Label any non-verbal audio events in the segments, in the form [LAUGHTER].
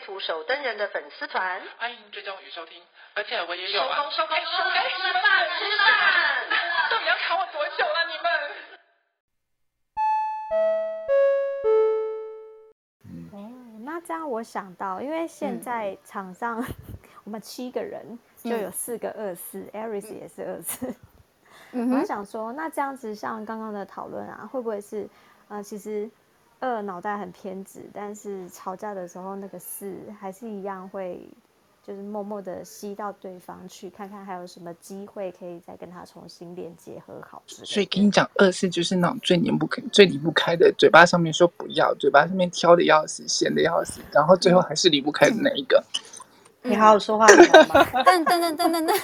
图手登人的粉丝团，欢迎追踪与收听，而且我也有啊。收工收工收工，吃饭吃饭，到底要卡我多久了你们？哦，那这样我想到，因为现在场上、嗯、[LAUGHS] 我们七个人就有四个二四、嗯、，Aries 也是二四。嗯，我想说，那这样子像刚刚的讨论啊，会不会是呃，其实。二脑袋很偏执，但是吵架的时候，那个四还是一样会，就是默默的吸到对方去，看看还有什么机会可以再跟他重新连接和好。所以跟你讲，二四就是那种最离不开、最离不开的，嘴巴上面说不要，嘴巴上面挑的要死，嫌的要死，然后最后还是离不开的那一个。你好好说话好吗？[LAUGHS] 但但但但但但，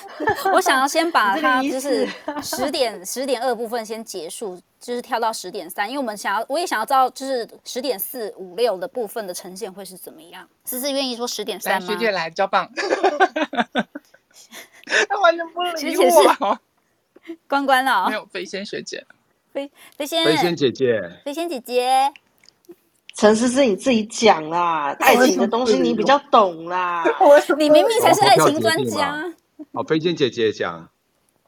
我想要先把它就是 [LAUGHS] 十点十点二部分先结束，就是跳到十点三，因为我们想要，我也想要知道，就是十点四五六的部分的呈现会是怎么样。思思愿意说十点三吗？学姐来交棒，[LAUGHS] 他完全不理我。关关了、哦，没有飞仙学姐，飞飞仙飞仙姐姐，飞仙姐姐。陈思是，你自己讲啦，爱情的东西你比较懂啦。[LAUGHS] 你明明才是爱情专家。好，飞仙姐姐讲。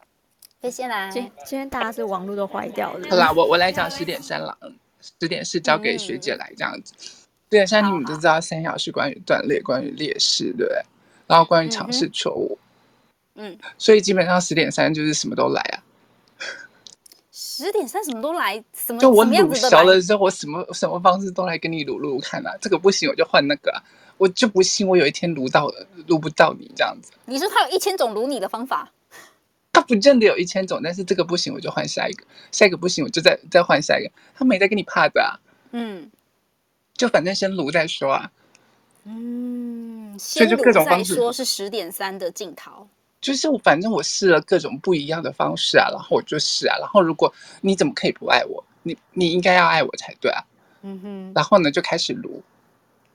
[LAUGHS] 飞仙来，今今天大家是网络都坏掉了。好啦，我我来讲十点三了，十点四交给学姐来这样子。对、嗯，像你们都知道，三小是关于断裂，关于劣势，对不对？然后关于尝试错误。嗯。所以基本上十点三就是什么都来啊。十点三什么都来，什么就我鲁小了之后，我什么什么方式都来跟你鲁鲁看啊。这个不行，我就换那个啊。我就不信我有一天鲁到了，鲁不到你这样子。你说他有一千种鲁你的方法？他不见得有一千种，但是这个不行，我就换下一个。下一个不行，我就再再换下一个。他没在跟你怕的啊。嗯，就反正先鲁再说啊。嗯，先鲁再说是十点三的镜头。就是我，反正我试了各种不一样的方式啊，然后我就试啊，然后如果你怎么可以不爱我？你你应该要爱我才对啊。嗯哼。然后呢，就开始撸，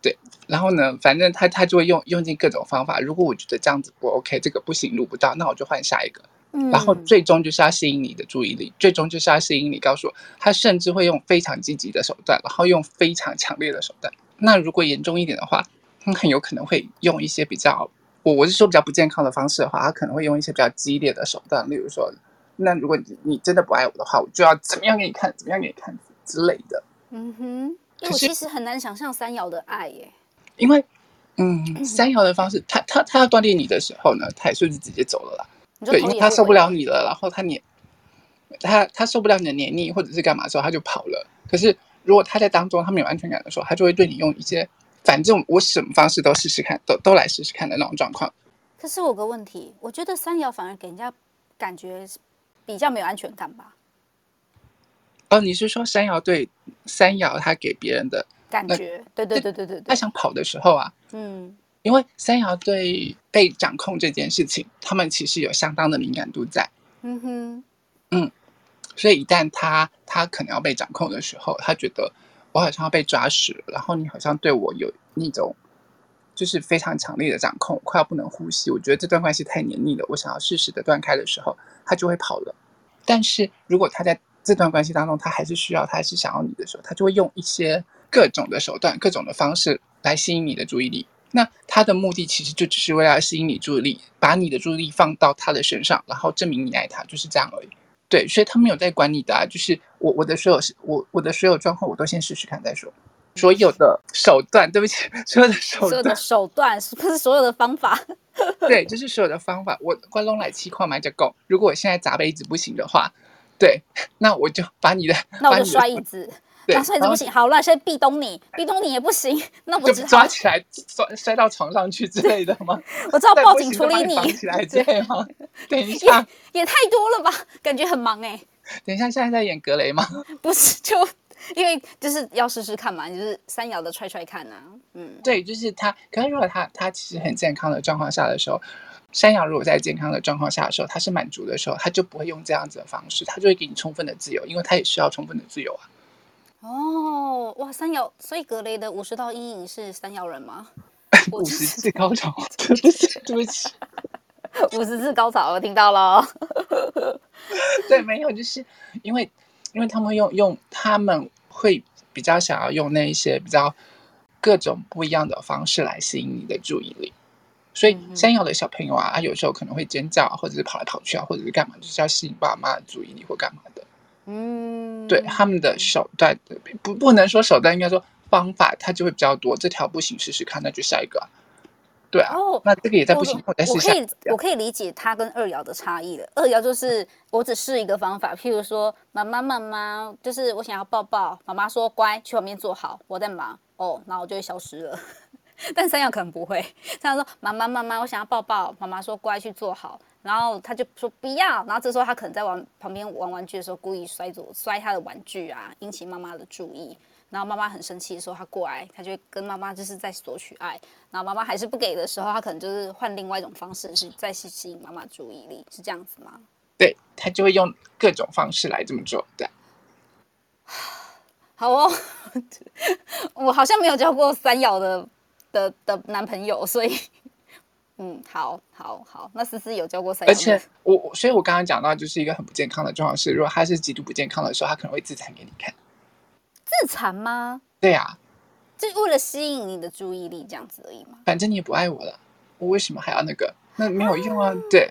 对，然后呢，反正他他就会用用尽各种方法。如果我觉得这样子不 OK，这个不行，撸不到，那我就换下一个。嗯。然后最终就是要吸引你的注意力，最终就是要吸引你告诉我，他甚至会用非常积极的手段，然后用非常强烈的手段。那如果严重一点的话，他很有可能会用一些比较。我我是说比较不健康的方式的话，他可能会用一些比较激烈的手段，例如说，那如果你你真的不爱我的话，我就要怎么样给你看，怎么样给你看之类的。嗯哼，因为我其实很难想象三爻的爱耶。因为，嗯，三爻的方式，他他他要断裂你的时候呢，他也是直接走了啦。对，因为他受不了你了，然后他黏，他他受不了你的黏腻或者是干嘛的时候，他就跑了。可是如果他在当中他没有安全感的时候，他就会对你用一些。反正我什么方式都试试看，都都来试试看的那种状况。可是我有个问题，我觉得三瑶反而给人家感觉比较没有安全感吧？哦，你是说山瑶对山瑶他给别人的感觉？对对对对对，他想跑的时候啊，嗯，因为山瑶对被掌控这件事情，他们其实有相当的敏感度在。嗯哼，嗯，所以一旦他他可能要被掌控的时候，他觉得。我好像要被抓死了，然后你好像对我有那种，就是非常强烈的掌控，快要不能呼吸。我觉得这段关系太黏腻了，我想要适时的断开的时候，他就会跑了。但是如果他在这段关系当中，他还是需要，他还是想要你的时候，他就会用一些各种的手段、各种的方式来吸引你的注意力。那他的目的其实就只是为了吸引你注意力，把你的注意力放到他的身上，然后证明你爱他，就是这样而已。对，所以他们有在管你的啊，就是我我的所有我我的所有状况，我都先试试看再说。所有的手段，对不起，所有的手段，所有的手段不是所有的方法。对，就是所有的方法。我关龙来气矿买就够。如果我现在砸杯子不行的话，对，那我就把你的，那我就摔椅子。那摔椅子不行，好，那现在壁咚你，壁咚你也不行，那我就抓起来摔摔到床上去之类的吗？[LAUGHS] 我知道报警处理你，绑起来对吗？等一下也，也太多了吧？感觉很忙哎、欸。等一下，现在在演格雷吗？[LAUGHS] 不是，就因为就是要试试看嘛，就是三摇的踹踹看啊。嗯，对，就是他。可是如果他他其实很健康的状况下的时候，山羊如果在健康的状况下的时候，他是满足的时候，他就不会用这样子的方式，他就会给你充分的自由，因为他也需要充分的自由啊。哦，哇，三爻，所以格雷的五十道阴影是三爻人吗？[LAUGHS] 五十次高潮，[LAUGHS] 对不起，对不起，五十次高潮，我听到了。[LAUGHS] 对，没有，就是因为，因为他们用用他们会比较想要用那一些比较各种不一样的方式来吸引你的注意力，所以山爻的小朋友啊，他有时候可能会尖叫，或者是跑来跑去啊，或者是干嘛，就是要吸引爸妈的注意力或干嘛的。嗯，对，他们的手段不不能说手段，应该说方法，它就会比较多。这条不行，试试看，那就下一个。对啊，哦，那这个也在不行，我，我再试下。我可以，我可以理解它跟二爻的差异了。二爻就是我只试一个方法，譬如说，妈妈妈妈，就是我想要抱抱，妈妈说乖，去旁边坐好，我在忙。哦，然后我就会消失了。[LAUGHS] 但三爻可能不会，三爻说妈妈妈妈，我想要抱抱，妈妈说乖，去坐好。然后他就说不要，然后这时候他可能在玩旁边玩玩具的时候，故意摔左摔他的玩具啊，引起妈妈的注意。然后妈妈很生气的时候，他过来，他就跟妈妈就是在索取爱。然后妈妈还是不给的时候，他可能就是换另外一种方式，是再吸吸引妈妈注意力，是这样子吗？对，他就会用各种方式来这么做。对，[SIGHS] 好哦，[LAUGHS] 我好像没有交过三爻的的的男朋友，所以。嗯，好，好，好。那思思有教过三爻，而且我，所以我刚刚讲到，就是一个很不健康的状况是，如果他是极度不健康的时候，他可能会自残给你看。自残吗？对呀、啊，就是为了吸引你的注意力，这样子而已嘛。反正你也不爱我了，我为什么还要那个？那没有用啊。啊对。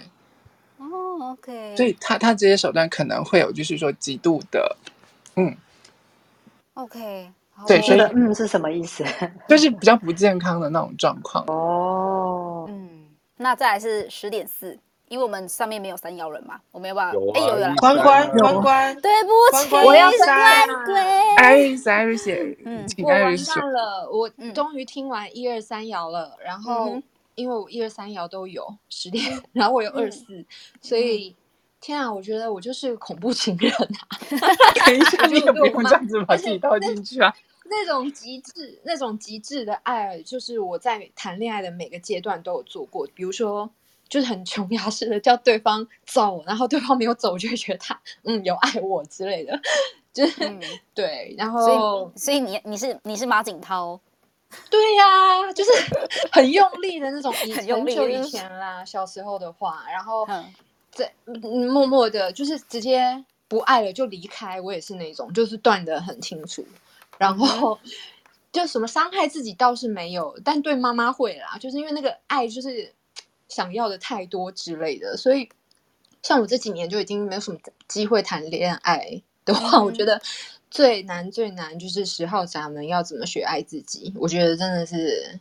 哦，OK。所以他他这些手段可能会有，就是说极度的，嗯，OK。对，所以嗯是什么意思？[LAUGHS] 就是比较不健康的那种状况。哦，嗯，那再来是十点四，因为我们上面没有三幺人嘛，我没有办法。有啊，哎，有有关关关关，对不起，我要三。艾瑞斯艾瑞斯，嗯，我完蛋了，我终于听完一二三摇了，然后因为我一二三摇都有十点，[LAUGHS] 然后我有二四，所以。天啊，我觉得我就是恐怖情人啊！[LAUGHS] 等一下，[LAUGHS] 你也不用这样子把自己套进去啊。那种极致、那种极致的爱，就是我在谈恋爱的每个阶段都有做过。比如说，就是很琼崖式的叫对方走，然后对方没有走，就会觉得他嗯有爱我之类的。[LAUGHS] 就是、嗯、[LAUGHS] 对，然后所以，你你是你是马景涛？对呀、啊，就是 [LAUGHS] 很用力的那种，很用力。很久以前啦，小时候的话，然后。嗯在默默的，就是直接不爱了就离开。我也是那种，就是断的很清楚。然后就什么伤害自己倒是没有，但对妈妈会啦，就是因为那个爱就是想要的太多之类的。所以像我这几年就已经没有什么机会谈恋爱的话，嗯、我觉得最难最难就是十号闸门要怎么学爱自己。我觉得真的是。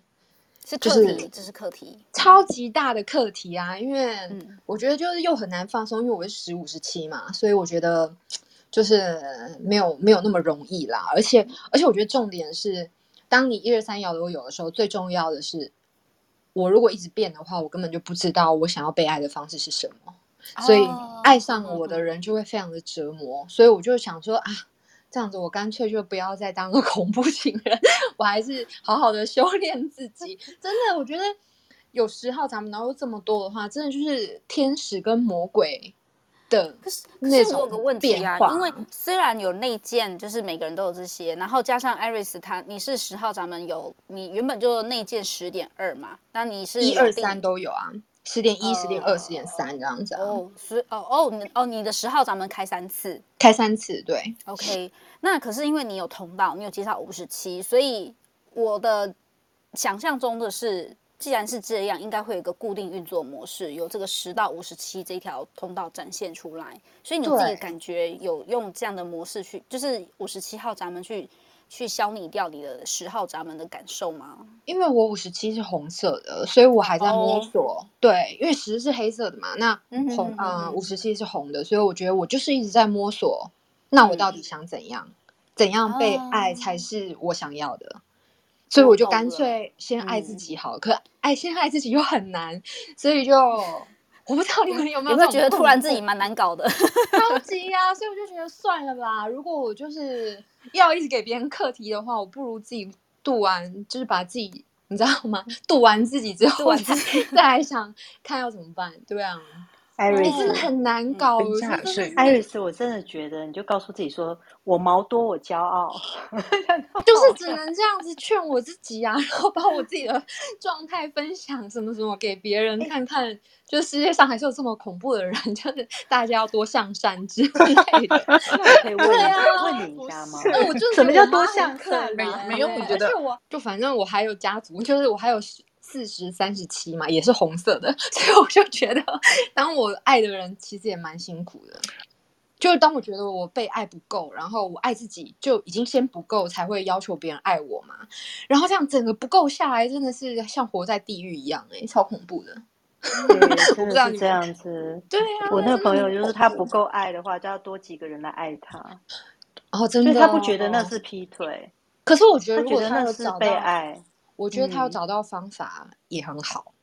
是课题，这是课题，超级大的课题啊！因为我觉得就是又很难放松，因为我是十五十七嘛，所以我觉得就是没有没有那么容易啦。而且而且我觉得重点是，当你一二三摇都有的时候，最重要的是，我如果一直变的话，我根本就不知道我想要被爱的方式是什么，所以爱上我的人就会非常的折磨。所以我就想说啊。这样子，我干脆就不要再当个 [LAUGHS] 恐怖情人，我还是好好的修炼自己。真的，我觉得有十号闸门，然后这么多的话，真的就是天使跟魔鬼的那种变化。因为虽然有内建，就是每个人都有这些，然后加上艾瑞斯他，你是十号闸门有，你原本就内建十点二嘛，那你是一二三都有啊。十点一、十点二、十点三这样子哦，十哦哦，你哦你的十号咱们开三次，开三次对。OK，那可是因为你有通道，你有介绍五十七，所以我的想象中的是，既然是这样，应该会有一个固定运作模式，有这个十到五十七这条通道展现出来。所以你自己感觉有用这样的模式去，就是五十七号闸门去。去消弭掉你的十号闸门的感受吗？因为我五十七是红色的，所以我还在摸索。Oh. 对，因为十是黑色的嘛，那红啊五十七是红的，所以我觉得我就是一直在摸索。那我到底想怎样？嗯、怎样被爱才是我想要的？Oh. 所以我就干脆先爱自己好。嗯、可爱先爱自己又很难，所以就我不知道你们有没有有没有觉得突然自己蛮难搞的？超 [LAUGHS] 级呀、啊，所以我就觉得算了吧。如果我就是要一直给别人课题的话，我不如自己度完，就是把自己，你知道吗？度完自己之后，再 [LAUGHS] 再来想看要怎么办，对啊。Iris 真的很难搞，嗯、Iris，我真的觉得，你就告诉自己说：“我毛多，我骄傲。[LAUGHS] ”就是只能这样子劝我自己啊，[LAUGHS] 然后把我自己的状态分享什么什么给别人看看。欸、就世界上还是有这么恐怖的人，[LAUGHS] 就是大家要多向善之类的。可以问啊，问你一下吗？那我就是什么叫多向善？没没有，我觉得就反正我还有家族，就是我还有。四十三十七嘛，也是红色的，[LAUGHS] 所以我就觉得，当我爱的人其实也蛮辛苦的。就是当我觉得我被爱不够，然后我爱自己就已经先不够，才会要求别人爱我嘛。然后这样整个不够下来，真的是像活在地狱一样，哎，超恐怖的。对，真的是这样子。对啊，我那个朋友就是他不够爱的话，就要多几个人来爱他。哦，真的，他不觉得那是劈腿。可是我觉得，如果他是被爱。我觉得他要找到方法也很好，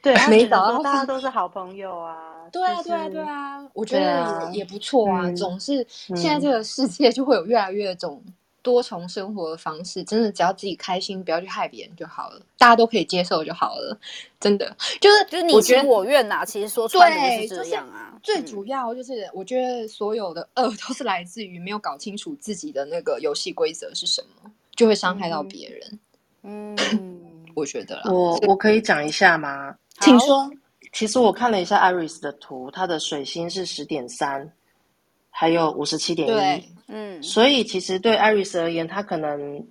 对，[LAUGHS] 没找到，大家都是好朋友啊，对啊，对啊，对啊，我觉得也不错啊。总是现在这个世界就会有越来越种多重生活的方式，真的只要自己开心，不要去害别人就好了，大家都可以接受就好了。真的就是就是你情我愿呐，其实说出来就是这样啊。最主要就是我觉得所有的恶都是来自于没有搞清楚自己的那个游戏规则是什么，就会伤害到别人。嗯，我觉得我我可以讲一下吗？请说。其实我看了一下 Iris 的图，他的水星是十点三，还有五十七点一。嗯，所以其实对 Iris 而言，他可能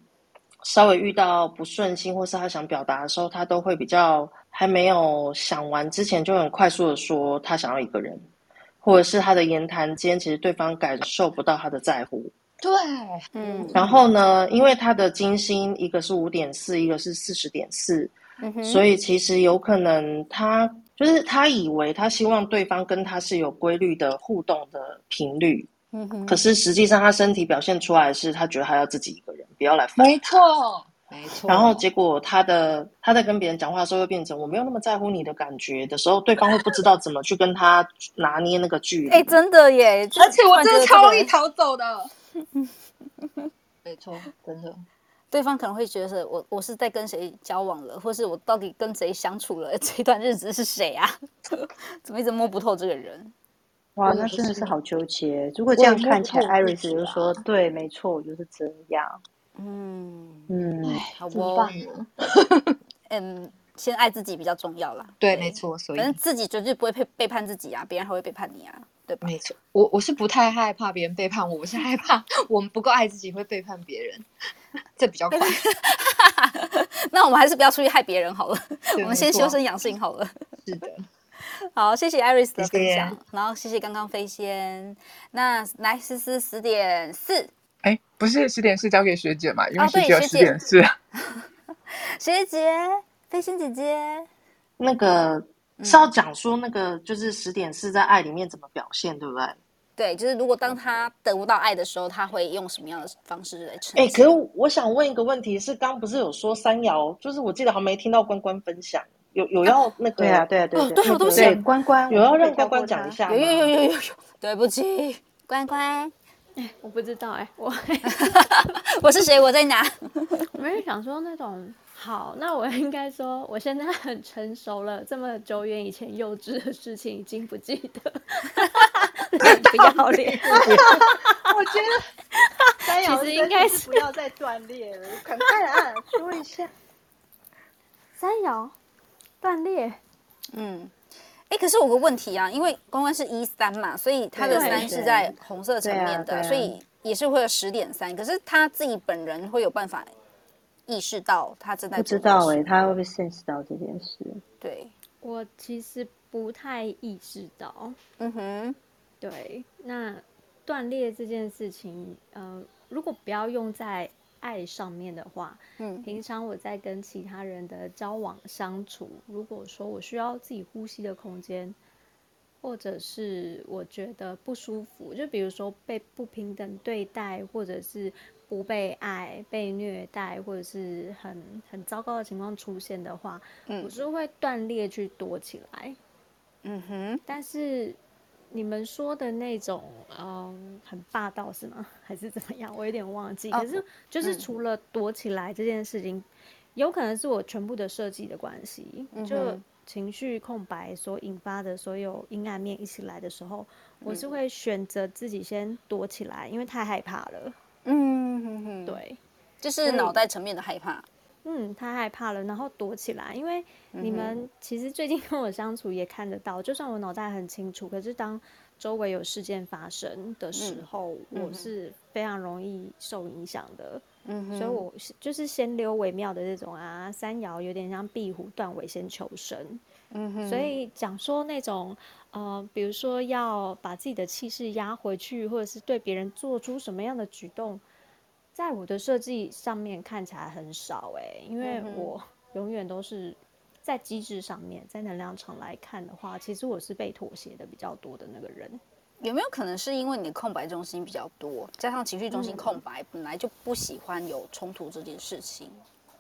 稍微遇到不顺心，或是他想表达的时候，他都会比较还没有想完之前，就很快速的说他想要一个人，或者是他的言谈间，其实对方感受不到他的在乎。对，嗯，然后呢，因为他的金星一个是五点四，一个是四十点四，所以其实有可能他就是他以为他希望对方跟他是有规律的互动的频率，嗯哼，可是实际上他身体表现出来是他觉得他要自己一个人，不要来烦。没错，没错。然后结果他的他在跟别人讲话的时候，会变成我没有那么在乎你的感觉的时候，对方会不知道怎么去跟他拿捏那个距离。哎，真的耶，而且我真的超容易逃走的。[LAUGHS] 没错，真的，对方可能会觉得我我是在跟谁交往了，或是我到底跟谁相处了？这段日子是谁啊？[LAUGHS] 怎么一直摸不透这个人？哇，那真的是好纠结。如果这样看起来，Iris 就说：“对，没错，我就是这样。”嗯嗯，好不棒啊。[LAUGHS] 嗯，先爱自己比较重要啦。对，没错，所以反正自己绝对不会背背叛自己啊，别人还会背叛你啊。对，没错，我我是不太害怕别人背叛我，我是害怕 [LAUGHS] 我们不够爱自己会背叛别人，[LAUGHS] 这比较快。[LAUGHS] 那我们还是不要出去害别人好了，我们先修身养性好了。是的，好，谢谢 Iris 的分享，谢谢然后谢谢刚刚飞仙。那来思思十点四，哎，不是十点四交给学姐嘛？因为学姐十点四。学姐，飞仙姐姐，那个。是要讲说那个就是十点四在爱里面怎么表现，对不对？对，就是如果当他得不到爱的时候，他会用什么样的方式来呈现？哎，可是我想问一个问题，是刚不是有说三爻？就是我记得好像没听到关关分享，有有要那个？对啊，对啊，对啊，对，我都写关关，有要让关关讲一下？有有有有有有，对不起，关关，哎，我不知道哎，我我是谁？我在哪？我没有想说那种。好，那我 [LAUGHS] 应该说，我现在很成熟了。这么久远以前幼稚的事情已经不记得，[LAUGHS] 不要脸。[LAUGHS] 我觉得其实应该是不要再断裂了，赶快按说一下。三爻断裂，嗯，哎，可是我有个问题啊，因为关关是一三嘛，所以他的三是在红色层面的，所以也是会有十点三。可是他自己本人会有办法。意识到他正在不知道哎、欸，他会不会 sense 到这件事？对，我其实不太意识到。嗯哼，对。那断裂这件事情，呃，如果不要用在爱上面的话，嗯，平常我在跟其他人的交往相处，如果说我需要自己呼吸的空间，或者是我觉得不舒服，就比如说被不平等对待，或者是。不被爱、被虐待，或者是很很糟糕的情况出现的话，嗯，我是会断裂去躲起来。嗯哼，但是你们说的那种，嗯，很霸道是吗？[LAUGHS] 还是怎么样？我有点忘记。可是就是除了躲起来这件事情，嗯、有可能是我全部的设计的关系，嗯、就情绪空白所引发的所有阴暗面一起来的时候，嗯、我是会选择自己先躲起来，因为太害怕了。嗯哼哼，对，就是脑袋层面的害怕。嗯，太害怕了，然后躲起来。因为你们其实最近跟我相处也看得到，就算我脑袋很清楚，可是当周围有事件发生的时候，嗯、我是非常容易受影响的。嗯哼，所以我就是先溜为妙的这种啊，三爻有点像壁虎断尾先求生。嗯哼，所以讲说那种呃，比如说要把自己的气势压回去，或者是对别人做出什么样的举动。在我的设计上面看起来很少哎、欸，因为我 [LAUGHS] 永远都是在机制上面，在能量场来看的话，其实我是被妥协的比较多的那个人。有没有可能是因为你的空白中心比较多，加上情绪中心空白，本来就不喜欢有冲突这件事情？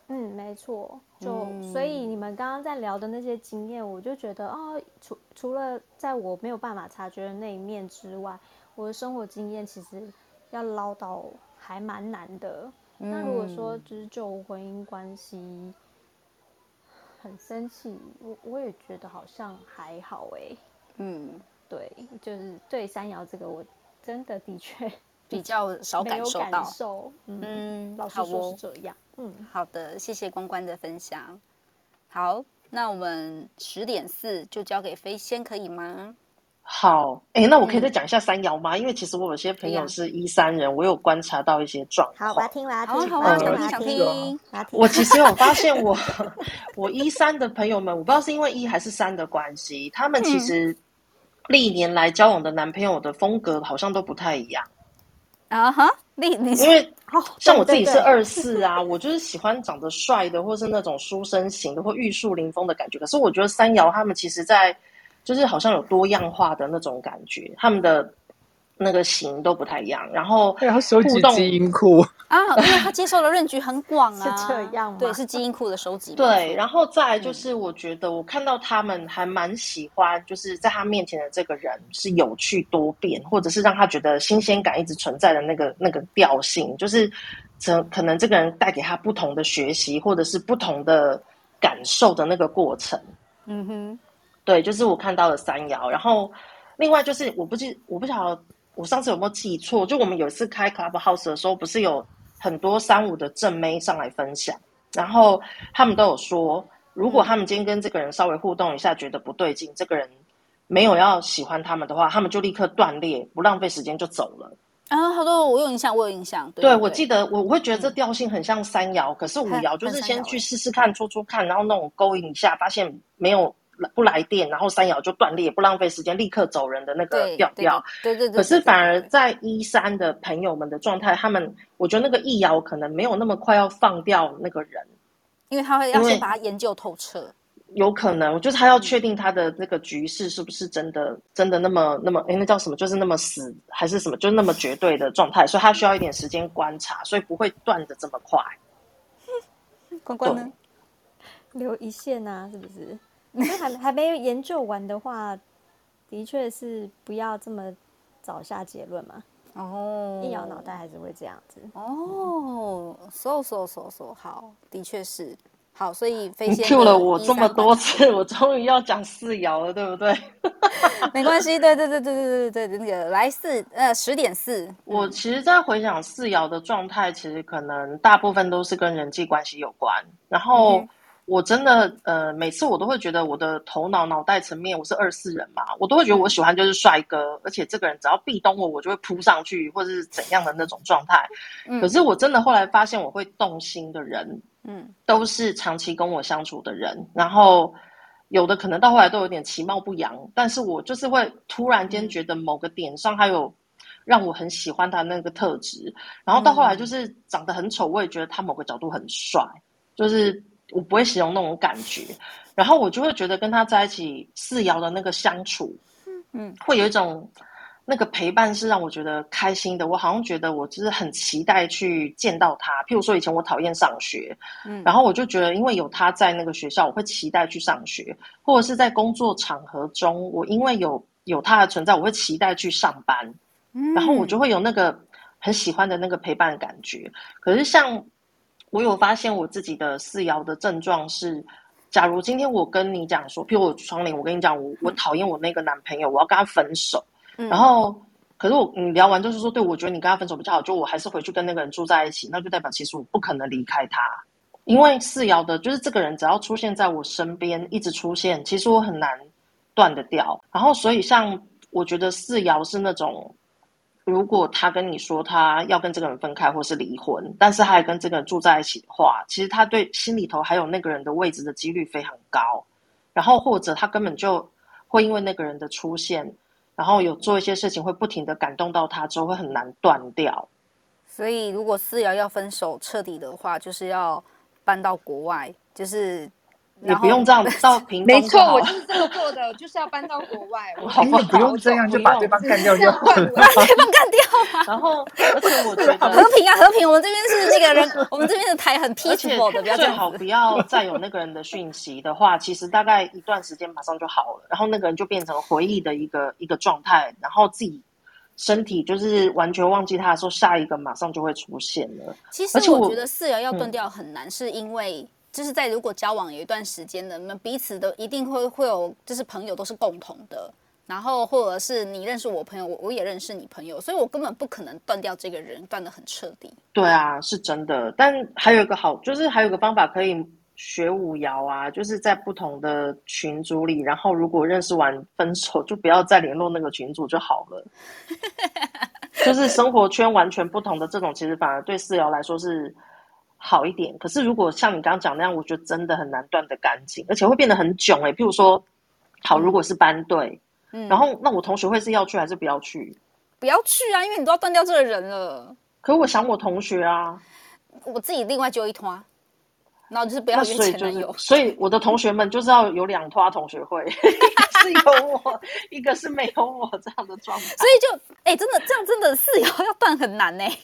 嗯，没错。就、嗯、所以你们刚刚在聊的那些经验，我就觉得哦，除除了在我没有办法察觉的那一面之外，我的生活经验其实要捞到。还蛮难的。那如果说就是就婚姻关系很生气，我我也觉得好像还好哎、欸。嗯，[LAUGHS] 对，就是对山摇这个，我真的的确 [LAUGHS] 比较少感受到。嗯，嗯老实说是这样。嗯，好的，谢谢关关的分享。好，那我们十点四就交给飞仙，可以吗？好，哎，那我可以再讲一下三爻吗？嗯、因为其实我有些朋友是一三人，我有观察到一些状况。好，我要听，我要听，好，好，想听，想听。我其实有发 [LAUGHS] 现我，我我一三的朋友们，我不知道是因为一还是三的关系，他们其实历年来交往的男朋友的风格好像都不太一样。啊哈，历你因为像我自己是二四啊，我就是喜欢长得帅的，或是那种书生型的，或玉树临风的感觉。可是我觉得三爻他们其实，在就是好像有多样化的那种感觉，他们的那个型都不太一样。然后，然后收集基因库 [LAUGHS] 啊，因为他接受的论据很广啊，是这样吗？对，是基因库的收集。对，然后再来就是，我觉得我看到他们还蛮喜欢，就是在他面前的这个人是有趣多变，或者是让他觉得新鲜感一直存在的那个那个调性，就是可可能这个人带给他不同的学习，或者是不同的感受的那个过程。嗯哼。对，就是我看到了三爻，然后另外就是我不记，我不晓得我上次有没有记错，就我们有一次开 Clubhouse 的时候，不是有很多三五的正妹上来分享，然后他们都有说，如果他们今天跟这个人稍微互动一下，觉得不对劲，这个人没有要喜欢他们的话，他们就立刻断裂，不浪费时间就走了。啊，好多我有印象，我有印象。对，对，我记得我我会觉得这调性很像三爻，嗯、可是五爻就是先去试试看，戳戳看，然后那种勾引一下，发现没有。不来电，然后三爻就断裂，不浪费时间，立刻走人的那个调调。对对对。可是反而在一三的朋友们的状态，他们我觉得那个一爻可能没有那么快要放掉那个人，因为他会要先把它研究透彻。有可能，就是他要确定他的那个局势是不是真的、嗯、真的那么那么，哎，那叫什么？就是那么死还是什么？就是那么绝对的状态，所以他需要一点时间观察，所以不会断的这么快。[LAUGHS] 关关呢？留一线啊，是不是？[LAUGHS] 还还没有研究完的话，的确是不要这么早下结论嘛。哦，一摇脑袋还是会这样子。哦，so so so so，好，的确是好，所以飞仙 Q 了我这么多次，我终于要讲四爻了，对不对？[LAUGHS] 没关系，对对对对对对对，那个来四呃十点四，我其实，在回想四爻的状态，其实可能大部分都是跟人际关系有关，然后。嗯我真的呃，每次我都会觉得我的头脑脑袋层面，我是二四人嘛，我都会觉得我喜欢就是帅哥，而且这个人只要壁咚我，我就会扑上去，或者是怎样的那种状态。嗯，可是我真的后来发现，我会动心的人，嗯，都是长期跟我相处的人，然后有的可能到后来都有点其貌不扬，但是我就是会突然间觉得某个点上还有让我很喜欢他那个特质，然后到后来就是长得很丑，我也觉得他某个角度很帅，就是。我不会形容那种感觉，然后我就会觉得跟他在一起四爻的那个相处，嗯，会有一种那个陪伴是让我觉得开心的。我好像觉得我就是很期待去见到他。譬如说以前我讨厌上学，嗯，然后我就觉得因为有他在那个学校，我会期待去上学，或者是在工作场合中，我因为有有他的存在，我会期待去上班，嗯，然后我就会有那个很喜欢的那个陪伴感觉。可是像我有发现我自己的四爻的症状是。假如今天我跟你讲说，譬如我窗帘，我跟你讲，我我讨厌我那个男朋友，我要跟他分手。嗯、然后，可是我你聊完就是说，对，我觉得你跟他分手比较好，就我还是回去跟那个人住在一起，那就代表其实我不可能离开他，因为四爻的就是这个人只要出现在我身边，一直出现，其实我很难断得掉。然后，所以像我觉得四爻是那种。如果他跟你说他要跟这个人分开或是离婚，但是他还跟这个人住在一起的话，其实他对心里头还有那个人的位置的几率非常高。然后或者他根本就会因为那个人的出现，然后有做一些事情会不停的感动到他之后会很难断掉。所以如果思瑶要分手彻底的话，就是要搬到国外，就是。你不用这样 [LAUGHS] 到屏东，没错，我就是这么做的，就是要搬到国外。我好，不用这样就把 [LAUGHS] 对方干掉就好了，把对方干掉。然后，而且我觉得 [LAUGHS] 和平啊，和平。我们这边是那个人，我们这边的台很 peaceful 的，最好不要再有那个人的讯息的话，其实大概一段时间马上就好了。然后那个人就变成回忆的一个一个状态，然后自己身体就是完全忘记他的时候，下一个马上就会出现了。其实我觉得四爻要断掉很难，是因为。就是在如果交往有一段时间的，你们彼此都一定会会有，就是朋友都是共同的，然后或者是你认识我朋友，我我也认识你朋友，所以我根本不可能断掉这个人，断的很彻底。对啊，是真的。但还有一个好，就是还有一个方法可以学五爻啊，就是在不同的群组里，然后如果认识完分手，就不要再联络那个群组就好了。[LAUGHS] 就是生活圈完全不同的这种，其实反而对四爻来说是。好一点，可是如果像你刚刚讲那样，我觉得真的很难断得干净，而且会变得很囧哎、欸。譬如说，好，如果是班队，嗯，然后那我同学会是要去还是不要去？不要去啊，因为你都要断掉这个人了。可是我想我同学啊，我自己另外就一团，然后就是不要约前男友。所以我的同学们就是要有两团同学会，[LAUGHS] 是有我，一个是没有我这样的状态。所以就哎、欸，真的这样真的四爻要断很难呢、欸。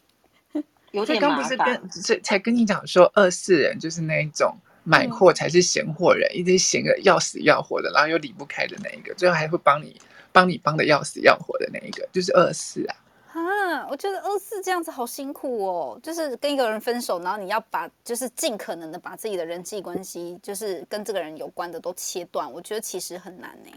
所以刚不是跟这才跟你讲说，二四人就是那一种买货才是闲货人，嗯、一直闲的要死要活的，然后又离不开的那一个，最后还会帮你帮你帮的要死要活的那一个，就是二四啊。啊，我觉得二四这样子好辛苦哦，就是跟一个人分手，然后你要把就是尽可能的把自己的人际关系，就是跟这个人有关的都切断，我觉得其实很难呢。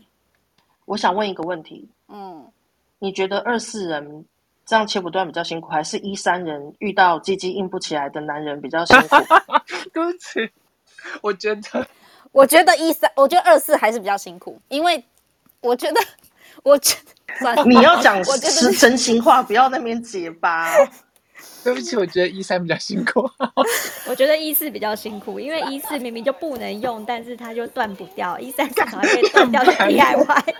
我想问一个问题，嗯，你觉得二四人？这样切不断比较辛苦，还是一三人遇到鸡鸡硬不起来的男人比较辛苦？[LAUGHS] 对不起，我觉得，[LAUGHS] 我觉得一三，我觉得二四还是比较辛苦，因为我觉得，我觉得你要讲是真心话，不要那边结巴。[LAUGHS] 对不起，我觉得一三比较辛苦。我觉得一四比较辛苦，因为一四明明就不能用，但是它就断不掉。一三正好被断掉的 DIY。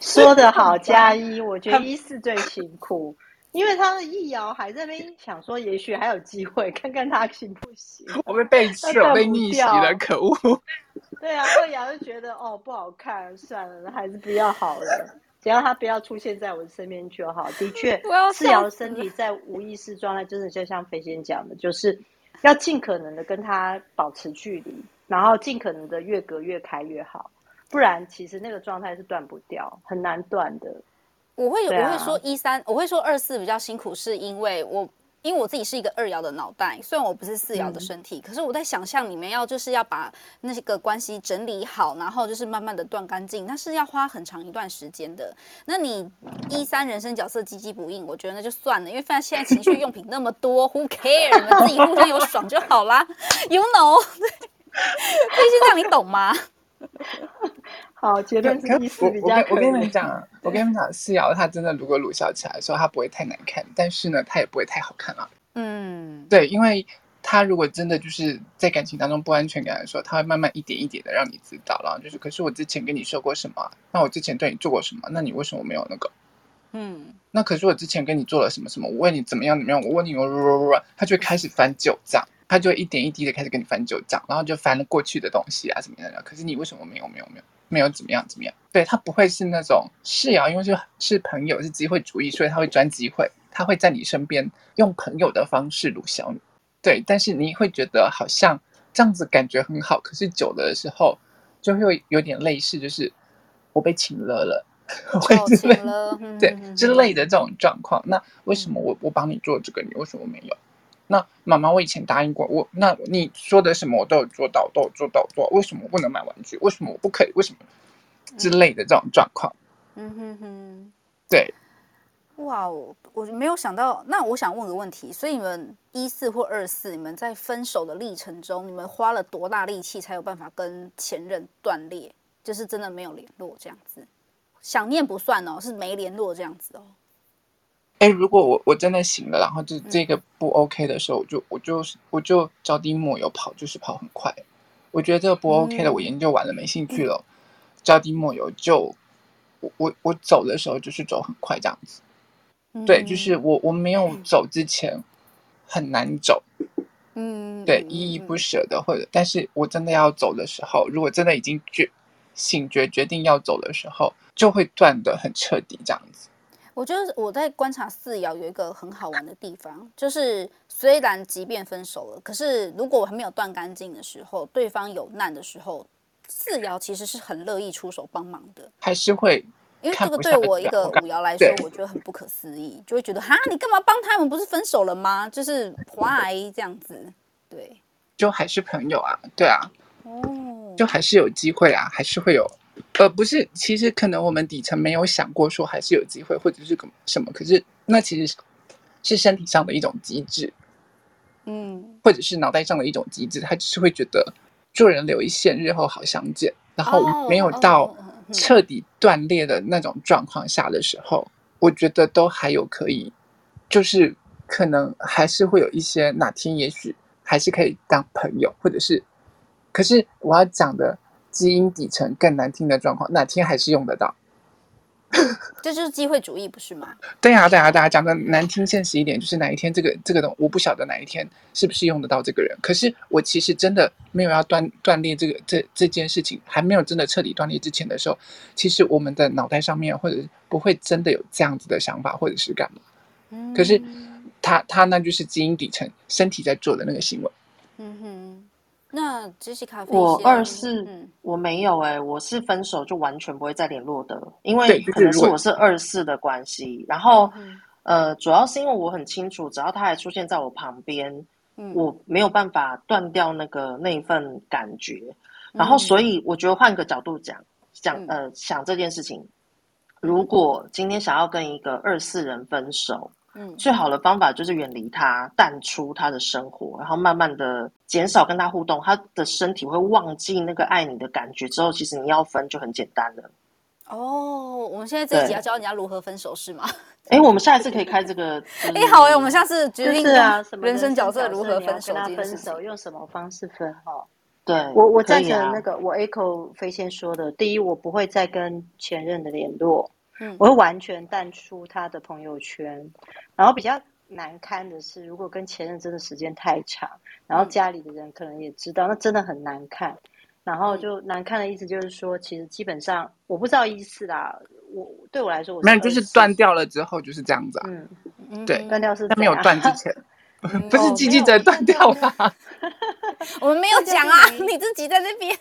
说得好，加一，我觉得一四最辛苦。因为他的易遥还在那边想说，也许还有机会，看看他行不行。[LAUGHS] 我被背刺了，被逆袭了，可恶！[LAUGHS] 对啊，二爻就觉得哦不好看，算了，还是不要好了。只要他不要出现在我身边就好。的确，[LAUGHS] 四爻身体在无意识状态，真的就像飞仙讲的，就是要尽可能的跟他保持距离，然后尽可能的越隔越开越好，不然其实那个状态是断不掉，很难断的。我会有我会说一三，我会说二四比较辛苦，是因为我因为我自己是一个二爻的脑袋，虽然我不是四爻的身体，嗯、可是我在想象里面要就是要把那些个关系整理好，然后就是慢慢的断干净，那是要花很长一段时间的。那你一三人生角色积极不应，我觉得那就算了，因为反正现在情绪用品那么多，Who care？你们自己互相有爽就好啦，You know？[LAUGHS] 飞仙这样你懂吗？[LAUGHS] [LAUGHS] 好，结论是一四比较可。[LAUGHS] 我跟你们讲，我跟你们讲，思瑶她真的如果鲁笑起来的时候，她不会太难看，但是呢，她也不会太好看啊。嗯，对，因为她如果真的就是在感情当中不安全感的时候，她会慢慢一点一点的让你知道，然后就是，可是我之前跟你说过什么？那我之前对你做过什么？那你为什么没有那个？嗯，那可是我之前跟你做了什么什么？我问你怎么样怎么样？我问你，他就会开始翻旧账。他就一点一滴的开始跟你翻旧账，然后就翻了过去的东西啊什么样的。可是你为什么没有没有没有没有怎么样怎么样？对，他不会是那种是啊，因为是是朋友是机会主义，所以他会专机会，他会在你身边用朋友的方式鲁小你。对，但是你会觉得好像这样子感觉很好，可是久了的时候就会有点类似，就是我被请了了，会之类，对之类的这种状况。那为什么我我帮你做这个，你为什么没有？那妈妈，我以前答应过我，那你说的什么我都有做到，都有做到，做为什么我不能买玩具？为什么我不可以？为什么之类的这种状况？嗯哼哼，对。哇，我我没有想到。那我想问个问题，所以你们一四或二四，你们在分手的历程中，你们花了多大力气才有办法跟前任断裂？就是真的没有联络这样子，想念不算哦，是没联络这样子哦。哎，如果我我真的醒了，然后就这个不 OK 的时候，我就我就我就招滴墨油跑，就是跑很快。我觉得这个不 OK 的，我研究完了，没兴趣了。招滴墨油就我我我走的时候就是走很快这样子。对，就是我我没有走之前很难走，嗯，对，依依不舍的，或者，但是我真的要走的时候，如果真的已经决醒觉决定要走的时候，就会断的很彻底，这样子。我觉得我在观察四爻有一个很好玩的地方，就是虽然即便分手了，可是如果我还没有断干净的时候，对方有难的时候，四爻其实是很乐意出手帮忙的，还是会。因为这个对我一个五爻来说，我觉得很不可思议，就会觉得哈，你干嘛帮他们？不是分手了吗？就是 why 这样子，对，就还是朋友啊，对啊，哦，就还是有机会啊，还是会有，呃，不是，其实可能我们底层没有想过说还是有机会，或者是个什么，可是那其实是是身体上的一种机制，嗯，或者是脑袋上的一种机制，他只是会觉得做人留一线，日后好相见，然后没有到。彻底断裂的那种状况下的时候，我觉得都还有可以，就是可能还是会有一些哪天也许还是可以当朋友，或者是，可是我要讲的基因底层更难听的状况，哪天还是用得到。[LAUGHS] 这就是机会主义，不是吗？对啊，对啊，大家讲的难听、现实一点，就是哪一天这个这个东，我不晓得哪一天是不是用得到这个人。可是我其实真的没有要断断裂这个这这件事情，还没有真的彻底断裂之前的时候，其实我们的脑袋上面或者不会真的有这样子的想法，或者是干嘛。嗯。可是他他那就是基因底层身体在做的那个行为。嗯哼。那只是咖啡，我二四、嗯、我没有哎、欸，我是分手就完全不会再联络的，因为可能是我是二四的关系。然后、嗯、呃，主要是因为我很清楚，只要他还出现在我旁边，嗯、我没有办法断掉那个那一份感觉。然后，所以我觉得换个角度讲，讲呃想这件事情，如果今天想要跟一个二四人分手。嗯，最好的方法就是远离他，淡出他的生活，然后慢慢的减少跟他互动，他的身体会忘记那个爱你的感觉。之后，其实你要分就很简单了。哦，我们现在这一集要教人家如何分手是吗？哎，我们下一次可以开这个。哎，好哎，我们下次决定啊，什么人生角色如何分手？跟他分手用什么方式分？哈，对我我赞成那个我 Echo 飞仙说的，第一，我不会再跟前任的联络。嗯，我会完全淡出他的朋友圈，然后比较难堪的是，如果跟前任真的时间太长，然后家里的人可能也知道，那真的很难看。然后就难看的意思就是说，其实基本上我不知道意思啦。我对我来说我是，没有就是断掉了之后就是这样子啊。嗯，对，断掉是他没有断之前，[LAUGHS] 不是鸡鸡在断掉了。[LAUGHS] 我们没有讲啊，你自己在那边。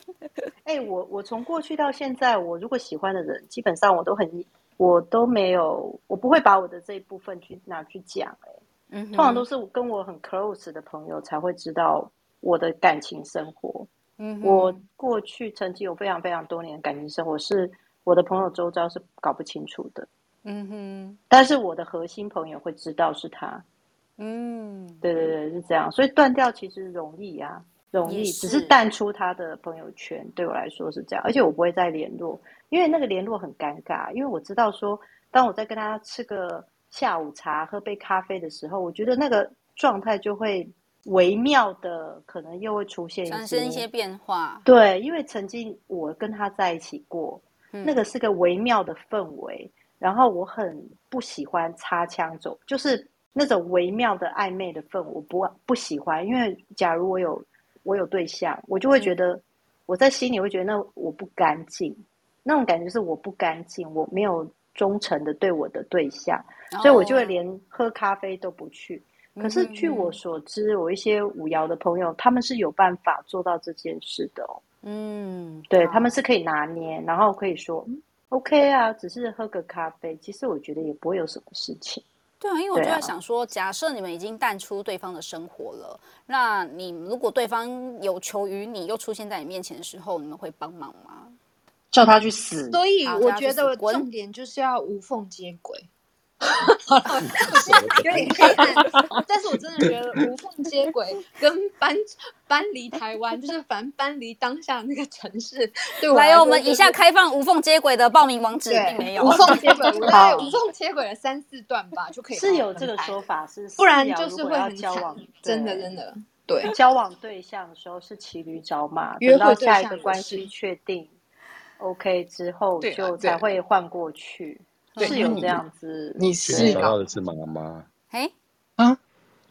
哎，我我从过去到现在，我如果喜欢的人，基本上我都很。我都没有，我不会把我的这一部分去拿去讲、欸，哎、嗯，通常都是跟我很 close 的朋友才会知道我的感情生活。嗯，我过去曾经有非常非常多年的感情生活，是我的朋友周遭是搞不清楚的。嗯哼，但是我的核心朋友会知道是他。嗯，对对对，是这样，所以断掉其实容易啊，容易，是只是淡出他的朋友圈，对我来说是这样，而且我不会再联络。因为那个联络很尴尬，因为我知道说，当我在跟他吃个下午茶、喝杯咖啡的时候，我觉得那个状态就会微妙的，可能又会出现产生一些变化。对，因为曾经我跟他在一起过，嗯、那个是个微妙的氛围，然后我很不喜欢擦枪走，就是那种微妙的暧昧的氛围，我不不喜欢。因为假如我有我有对象，我就会觉得、嗯、我在心里会觉得那我不干净，那种感觉是我不干净，我没有忠诚的对我的对象，哦、所以我就会连喝咖啡都不去。可是据我所知，嗯、我一些五爻的朋友，他们是有办法做到这件事的哦。嗯，对，他们是可以拿捏，然后可以说 OK 啊，只是喝个咖啡，其实我觉得也不会有什么事情。对啊，因为我就在想说，假设你们已经淡出对方的生活了，那你如果对方有求于你，又出现在你面前的时候，你们会帮忙吗？叫他去死。所以我觉得重点就是要无缝接轨。[LAUGHS] 有点黑暗，但是我真的觉得无缝接轨跟搬搬离台湾，就是反搬离当下那个城市。对我来，来，我们以下开放无缝接轨的报名网址，[LAUGHS] 并没有无缝接轨，无缝接轨了三四段吧就可以。是有这个说法，是不然就是会很交往，真的真的对。交往对象的时候是骑驴找马，约会下一个关系确定 OK 之后，就才会换过去。是有这样子，你是找到的是马吗？哎啊！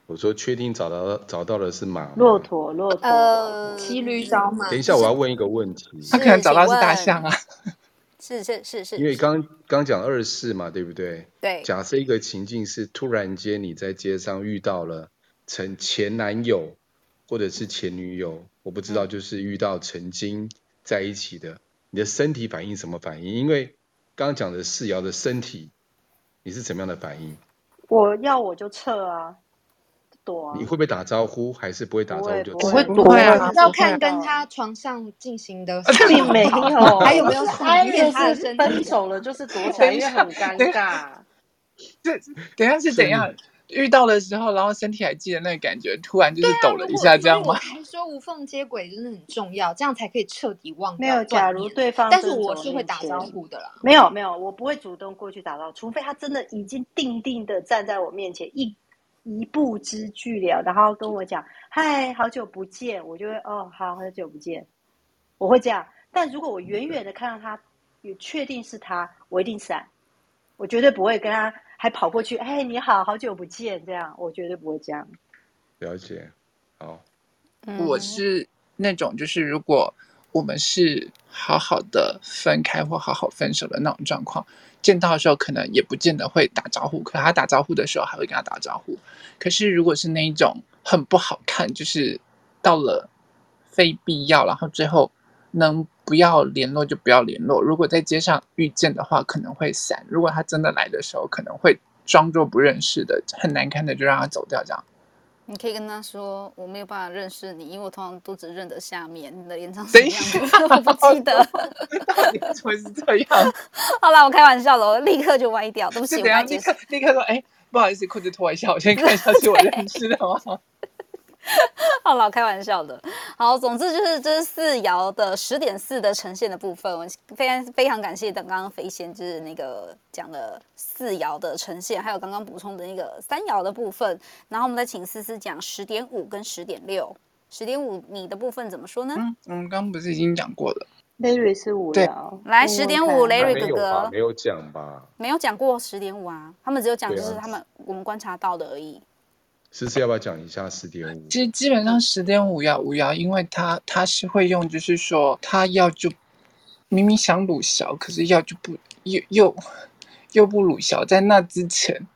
我说确定找到找到的是马，骆驼，骆驼，呃，骑驴找马。等一下，我要问一个问题，他可能找到是大象啊？是是是是，因为刚刚讲二世嘛，对不对？对。假设一个情境是突然间你在街上遇到了前前男友或者是前女友，我不知道，就是遇到曾经在一起的，你的身体反应什么反应？因为刚刚讲的世瑶的身体，你是怎么样的反应？我要我就撤啊，躲啊。你会不会打招呼，还是不会打招呼就撤？不会躲啊。要看跟他床上进行的，并没有，还有没有他是分手了，就是躲起来，因为很尴尬。这 [LAUGHS] 等下是怎样？遇到的时候，然后身体还记得那个感觉，突然就是抖了一下，这样吗？我还说无缝接轨真的很重要，这样才可以彻底忘掉。没有，假如对方，但是我是会打招呼的啦。没有没有，我不会主动过去打招呼，除非他真的已经定定的站在我面前，一一步之距了，然后跟我讲“嗨，好久不见”，我就会哦，好，好久不见，我会这样。但如果我远远的看到他，也确定是他，我一定闪，我绝对不会跟他。还跑过去，哎，你好，好久不见，这样我绝对不会这样。了解，好，我是那种，就是如果我们是好好的分开或好好分手的那种状况，见到的时候可能也不见得会打招呼，可他打招呼的时候还会跟他打招呼。可是如果是那一种很不好看，就是到了非必要，然后最后能。不要联络就不要联络。如果在街上遇见的话，可能会散。如果他真的来的时候，可能会装作不认识的，很难看的就让他走掉。这样，你可以跟他说：“我没有办法认识你，因为我通常都只认得下面，你的脸长什么样子我不记得。”怎么是这样？[LAUGHS] 好了，我开玩笑的，我立刻就歪掉。对不起，我立刻立刻说：“哎，不好意思，裤子脱一下，我先看一下是我认识的吗？” [LAUGHS] 好了，开玩笑的。好，总之就是这是四爻的十点四的呈现的部分。我非常非常感谢等刚刚飞仙就是那个讲的四爻的呈现，还有刚刚补充的那个三爻的部分。然后我们再请思思讲十点五跟十点六。十点五你的部分怎么说呢？嗯，我们刚刚不是已经讲过了？Larry 是五爻。来十点五，Larry 哥哥没有讲吧？没有讲过十点五啊，他们只有讲就是他们、啊、我们观察到的而已。思思要不要讲一下十点五？其实基本上十点五要五要，因为他他是会用，就是说他要就明明想鲁小，可是要就不又又又不鲁小，在那之前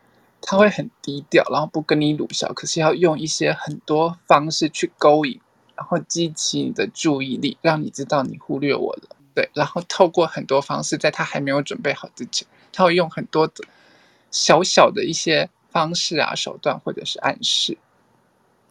他会很低调，然后不跟你鲁小，可是要用一些很多方式去勾引，然后激起你的注意力，让你知道你忽略我了。对，然后透过很多方式，在他还没有准备好之前，他会用很多的小小的一些。方式啊，手段或者是暗示，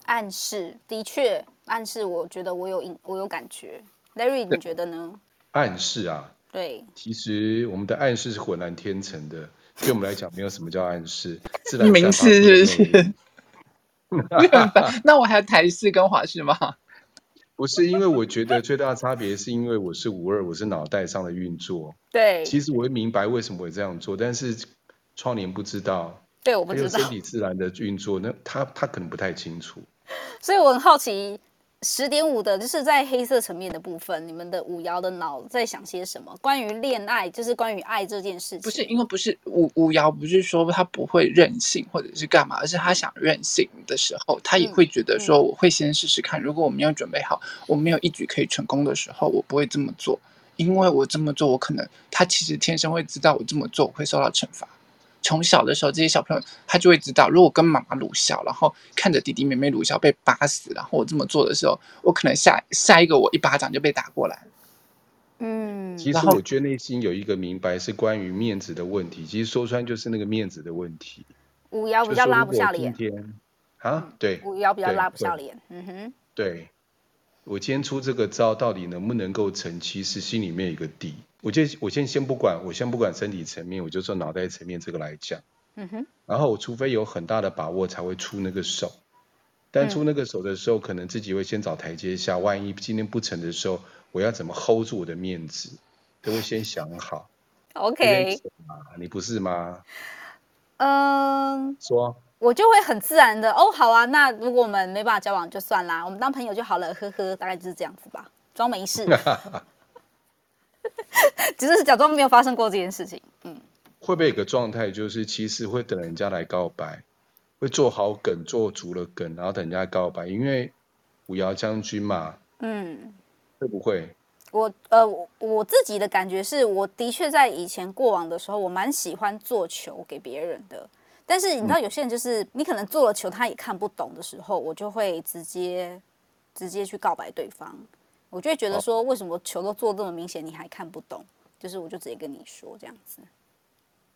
暗示的确暗示，我觉得我有我有感觉。Larry，你觉得呢？暗示啊，对，其实我们的暗示是浑然天成的，对我们来讲，没有什么叫暗示，自然明示是不是？那我还有台式跟华式吗？[LAUGHS] 不是，因为我觉得最大的差别是因为我是五二，我是脑袋上的运作。对，其实我会明白为什么会这样做，但是窗帘不知道。对，我不知道。身体自然的运作，那他他可能不太清楚。[LAUGHS] 所以我很好奇，十点五的，就是在黑色层面的部分，你们的五爻的脑在想些什么？关于恋爱，就是关于爱这件事情。不是，因为不是五五爻，不是说他不会任性或者是干嘛，而是他想任性的时候，他也会觉得说，我会先试试看。嗯、如果我没有准备好，我没有一举可以成功的时候，我不会这么做，因为我这么做，我可能他其实天生会知道我这么做我会受到惩罚。从小的时候，这些小朋友他就会知道，如果跟妈妈鲁笑，然后看着弟弟妹妹鲁笑被扒死，然后我这么做的时候，我可能下下一个我一巴掌就被打过来。嗯，其实我觉得内心有一个明白是关于面子的问题，其实说穿就是那个面子的问题。五爻比较拉不下脸。啊，对，五爻比较拉不下脸。嗯哼，对。我今天出这个招，到底能不能够成？其实心里面有一个底。我就我先先不管，我先不管身体层面，我就说脑袋层面这个来讲。嗯哼。然后我除非有很大的把握，才会出那个手。但出那个手的时候，嗯、可能自己会先找台阶下。万一今天不成的时候，我要怎么 hold 住我的面子，都会先想好。[LAUGHS] OK。你不是吗？嗯。说。我就会很自然的哦，好啊，那如果我们没办法交往就算啦，我们当朋友就好了，呵呵，大概就是这样子吧，装没事，[LAUGHS] 只是假装没有发生过这件事情。嗯，会不会有个状态，就是其实会等人家来告白，会做好梗，做足了梗，然后等人家告白，因为五爻将军嘛。嗯，会不会？我呃，我自己的感觉是，我的确在以前过往的时候，我蛮喜欢做球给别人的。但是你知道，有些人就是你可能做了球，他也看不懂的时候，我就会直接直接去告白对方。我就会觉得说，为什么球都做这么明显，你还看不懂？就是我就直接跟你说这样子。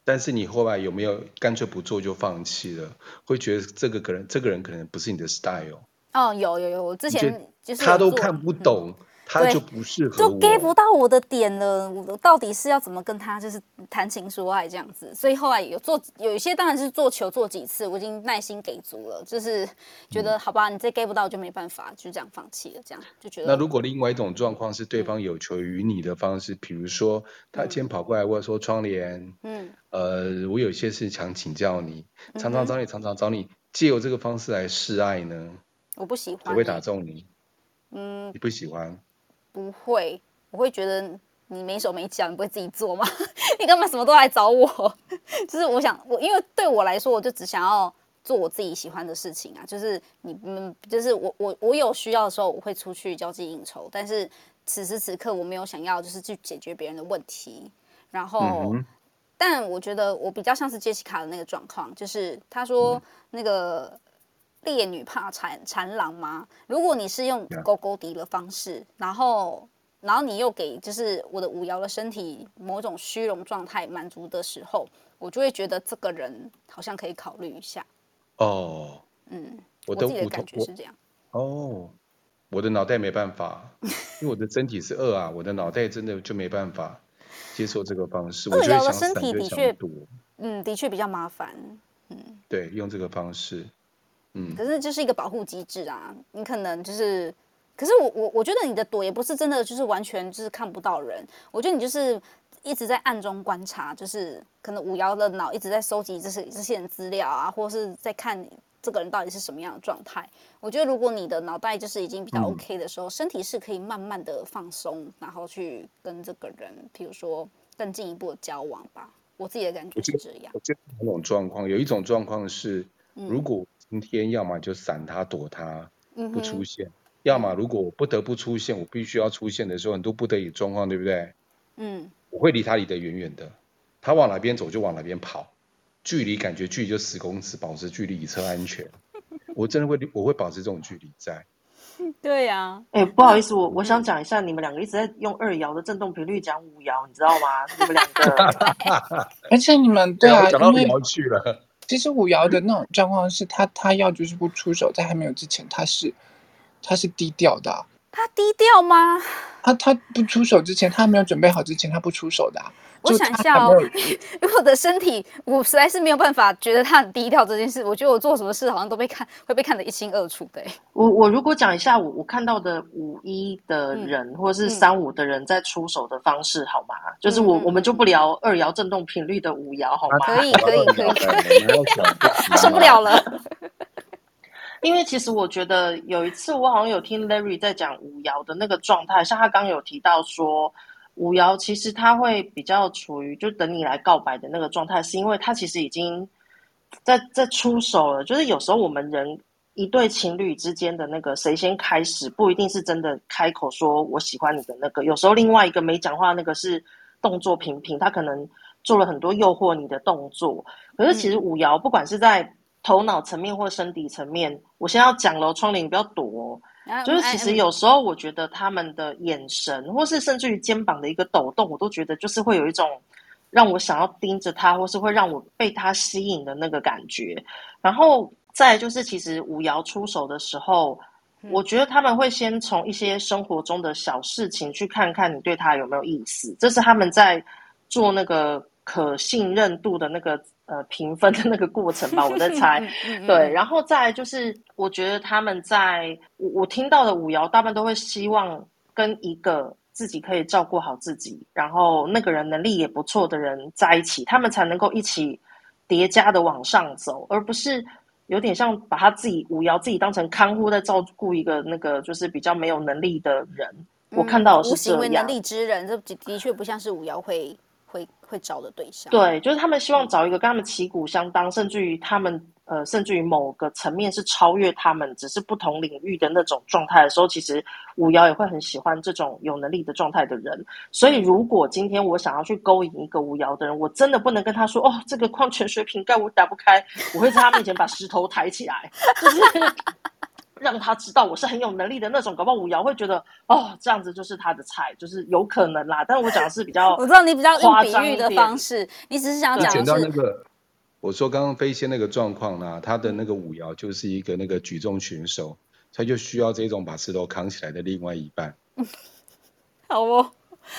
但是你后来有没有干脆不做就放弃了？会觉得这个可能这个人可能不是你的 style？哦，有有有，我之前就是他都看不懂。嗯他就不适合，就 get 不到我的点了。我到底是要怎么跟他就是谈情说爱这样子？所以后来有做有一些当然是做球做几次，我已经耐心给足了，就是觉得、嗯、好吧，你再 get 不到就没办法，就这样放弃了。这样就觉得。那如果另外一种状况是对方有求于你的方式，比、嗯、如说他今天跑过来问说窗帘，嗯，呃，我有些事想请教你，常常找你，常常找你，借由这个方式来示爱呢？我不喜欢，我会打中你，嗯，你不喜欢。不会，我会觉得你没手没脚，你不会自己做吗？[LAUGHS] 你干嘛什么都来找我？[LAUGHS] 就是我想，我因为对我来说，我就只想要做我自己喜欢的事情啊。就是你们，就是我，我，我有需要的时候，我会出去交际应酬。但是此时此刻，我没有想要就是去解决别人的问题。然后，嗯、但我觉得我比较像是杰西卡的那个状况，就是他说那个。嗯烈女怕缠缠狼吗？如果你是用勾勾敌的方式，然后，然后你又给就是我的五爻的身体某种虚荣状态满足的时候，我就会觉得这个人好像可以考虑一下。哦，嗯，我的感觉是这样。哦，我的脑袋没办法，因为我的身体是二啊，我的脑袋真的就没办法接受这个方式。[LAUGHS] 二爻的身体的确，嗯，的确比较麻烦。嗯，对，用这个方式。嗯，可是就是一个保护机制啊，你可能就是，可是我我我觉得你的躲也不是真的就是完全就是看不到人，我觉得你就是一直在暗中观察，就是可能五爻的脑一直在收集这些这些人资料啊，或是在看这个人到底是什么样的状态。我觉得如果你的脑袋就是已经比较 OK 的时候，嗯、身体是可以慢慢的放松，然后去跟这个人，比如说更进一步的交往吧。我自己的感觉是这样。我觉得两种状况，有一种状况是如果、嗯。今天要么就闪他躲他不出现，嗯、要么如果我不得不出现，我必须要出现的时候，很多不得已状况，对不对？嗯，我会离他离得远远的，他往哪边走就往哪边跑，距离感觉距离就十公尺，保持距离以车安全。[LAUGHS] 我真的会我会保持这种距离在。[LAUGHS] 对呀、啊，哎、欸，不好意思，我我想讲一下，你们两个一直在用二爻的振动频率讲五爻，你知道吗？你们两个，[LAUGHS] 而且你们对啊，讲到五爻去了。其实五瑶的那种状况是他，他要就是不出手，在还没有之前，他是他是低调的、啊。他低调吗？他他不出手之前，他没有准备好之前，他不出手的、啊。我想一下哦，因为我的身体，我实在是没有办法觉得他很低调这件事。我觉得我做什么事好像都被看，会被看得一清二楚的。我我如果讲一下我我看到的五一的人，嗯、或者是三五的人在出手的方式好吗？嗯、就是我我们就不聊二爻振动频率的五爻好吗？可以 [LAUGHS] 可以可以，他 [LAUGHS] 受不了了。[LAUGHS] 因为其实我觉得有一次我好像有听 Larry 在讲五爻的那个状态，像他刚刚有提到说五爻其实他会比较处于就等你来告白的那个状态，是因为他其实已经在在出手了。就是有时候我们人一对情侣之间的那个谁先开始，不一定是真的开口说我喜欢你的那个，有时候另外一个没讲话那个是动作频频，他可能做了很多诱惑你的动作。可是其实五爻不管是在头脑层面或身体层面，我先要讲了，窗帘你不要躲哦。就是其实有时候我觉得他们的眼神，或是甚至于肩膀的一个抖动，我都觉得就是会有一种让我想要盯着他，或是会让我被他吸引的那个感觉。然后再就是，其实五爻出手的时候，我觉得他们会先从一些生活中的小事情去看看你对他有没有意思，这是他们在做那个可信任度的那个。呃，评分的那个过程吧，我在猜。[LAUGHS] 对，然后再就是，我觉得他们在我我听到的五谣，大部分都会希望跟一个自己可以照顾好自己，然后那个人能力也不错的人在一起，他们才能够一起叠加的往上走，而不是有点像把他自己五爻自己当成看护在照顾一个那个就是比较没有能力的人。嗯、我看到的是这样，无行为能力之人，这的确不像是五爻会。会会找的对象，对，就是他们希望找一个跟他们旗鼓相当，嗯、甚至于他们呃，甚至于某个层面是超越他们，只是不同领域的那种状态的时候，其实五爻也会很喜欢这种有能力的状态的人。所以，如果今天我想要去勾引一个五爻的人，我真的不能跟他说哦，这个矿泉水瓶盖我打不开，我会在他面前把石头抬起来，就是。让他知道我是很有能力的那种，搞不好五瑶会觉得哦，这样子就是他的菜，就是有可能啦。但是我讲的是比较，[LAUGHS] 我知道你比较用比喻的方式，你只是想讲的是那个。我说刚刚飞仙那个状况呢，他的那个五爻就是一个那个举重选手，他就需要这种把石头扛起来的另外一半。[LAUGHS] 好哦，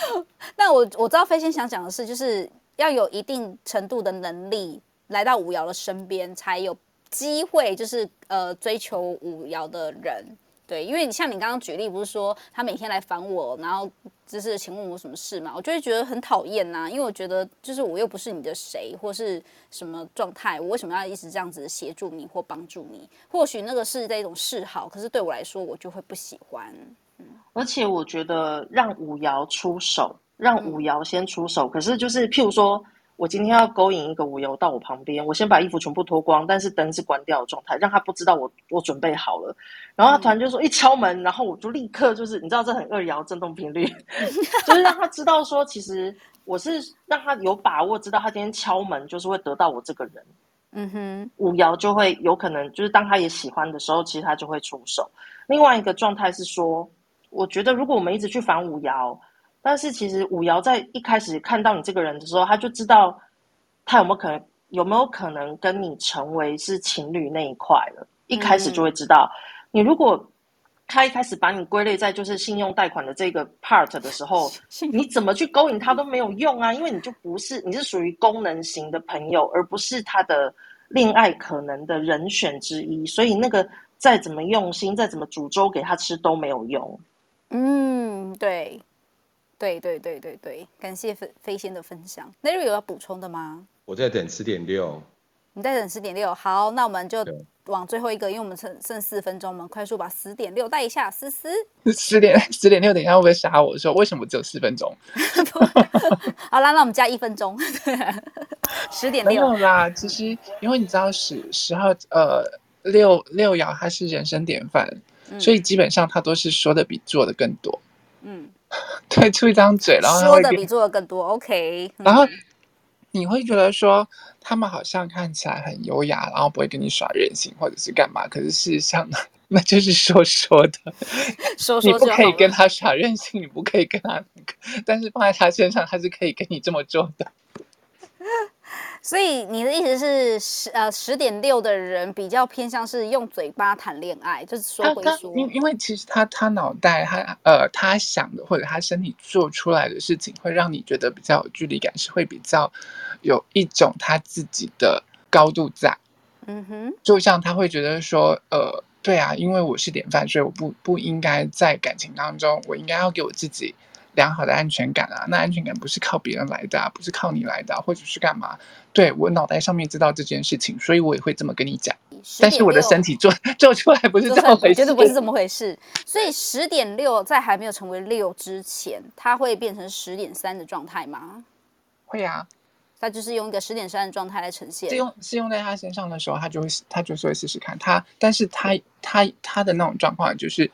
[LAUGHS] 那我我知道飞仙想讲的是，就是要有一定程度的能力来到五爻的身边，才有。机会就是呃追求五爻的人，对，因为你像你刚刚举例，不是说他每天来烦我，然后就是请问我什么事嘛，我就会觉得很讨厌呐，因为我觉得就是我又不是你的谁或是什么状态，我为什么要一直这样子协助你或帮助你？或许那个是在一种示好，可是对我来说，我就会不喜欢。嗯，而且我觉得让五爻出手，让五爻先出手，嗯，可是就是譬如说。我今天要勾引一个五爻到我旁边，我先把衣服全部脱光，但是灯是关掉的状态，让他不知道我我准备好了。然后他突然就说一敲门，然后我就立刻就是你知道这很二摇震动频率，[LAUGHS] 就是让他知道说其实我是让他有把握知道他今天敲门就是会得到我这个人。嗯哼，五爻就会有可能就是当他也喜欢的时候，其实他就会出手。另外一个状态是说，我觉得如果我们一直去反五爻。但是其实五爻在一开始看到你这个人的时候，他就知道他有没有可能有没有可能跟你成为是情侣那一块了。一开始就会知道，你如果他一开始把你归类在就是信用贷款的这个 part 的时候，你怎么去勾引他都没有用啊，因为你就不是，你是属于功能型的朋友，而不是他的恋爱可能的人选之一。所以那个再怎么用心，再怎么煮粥给他吃都没有用。嗯，对。对对对对对，感谢飞飞仙的分享。Larry 有要补充的吗？我在等十点六。你在等十点六，好，那我们就往最后一个，因为我们剩剩四分钟，我们快速把十点六带一下。思思，[LAUGHS] 十点十点六，等一下会不会杀我说为什么只有四分钟？[LAUGHS] 好啦，那我们加一分钟。十点六。没有啦，其实因为你知道十十号呃六六爻它是人生典范，嗯，所以基本上他都是说的比做的更多。嗯。[LAUGHS] 对，出一张嘴，然后说的比做的更多。OK，然后你会觉得说他们好像看起来很优雅，然后不会跟你耍任性或者是干嘛，可是事实上呢，[LAUGHS] 那就是说说的，[LAUGHS] 说说你不可以跟他耍任性，你不可以跟他那个，但是放在他身上，他是可以跟你这么做的。所以你的意思是十呃十点六的人比较偏向是用嘴巴谈恋爱，就是说归说。因因为其实他他脑袋他呃他想的或者他身体做出来的事情，会让你觉得比较有距离感，是会比较有一种他自己的高度在。嗯哼，就像他会觉得说呃对啊，因为我是典范，所以我不不应该在感情当中，我应该要给我自己。良好的安全感啊，那安全感不是靠别人来的啊，不是靠你来的啊，或者是干嘛？对，我脑袋上面知道这件事情，所以我也会这么跟你讲。但是我的身体做 [LAUGHS] 做出来不是这么回事，绝对不是这么回事。所以十点六在还没有成为六之前，它会变成十点三的状态吗？会啊。他就是用一个十点三的状态来呈现，是用是用在他身上的时候，他就会他就是会试试看他，但是他他他的那种状况就是，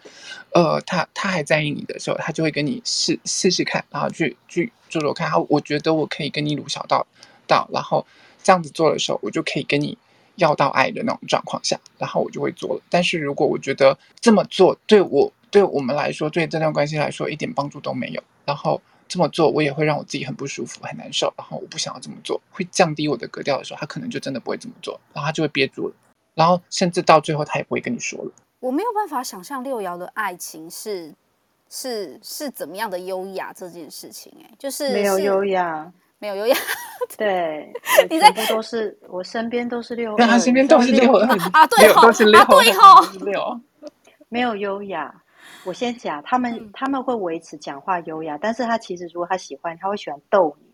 呃，他他还在意你的时候，他就会跟你试试试看，然后去去做做看，他我觉得我可以跟你撸小到到，然后这样子做的时候，我就可以跟你要到爱的那种状况下，然后我就会做了。但是如果我觉得这么做对我对我们来说，对这段关系来说一点帮助都没有，然后。这么做我也会让我自己很不舒服、很难受，然后我不想要这么做，会降低我的格调的时候，他可能就真的不会这么做，然后他就会憋住了，然后甚至到最后他也不会跟你说了。我没有办法想象六爻的爱情是是是怎么样的优雅这件事情，哎，就是没有优雅，没有优雅。对，[LAUGHS] 你在都是我身边都是六，对，他身边都是六啊，对哈，都是六，啊，对哈，六，没有优雅。我先讲，他们、嗯、他们会维持讲话优雅，但是他其实如果他喜欢，他会喜欢逗你，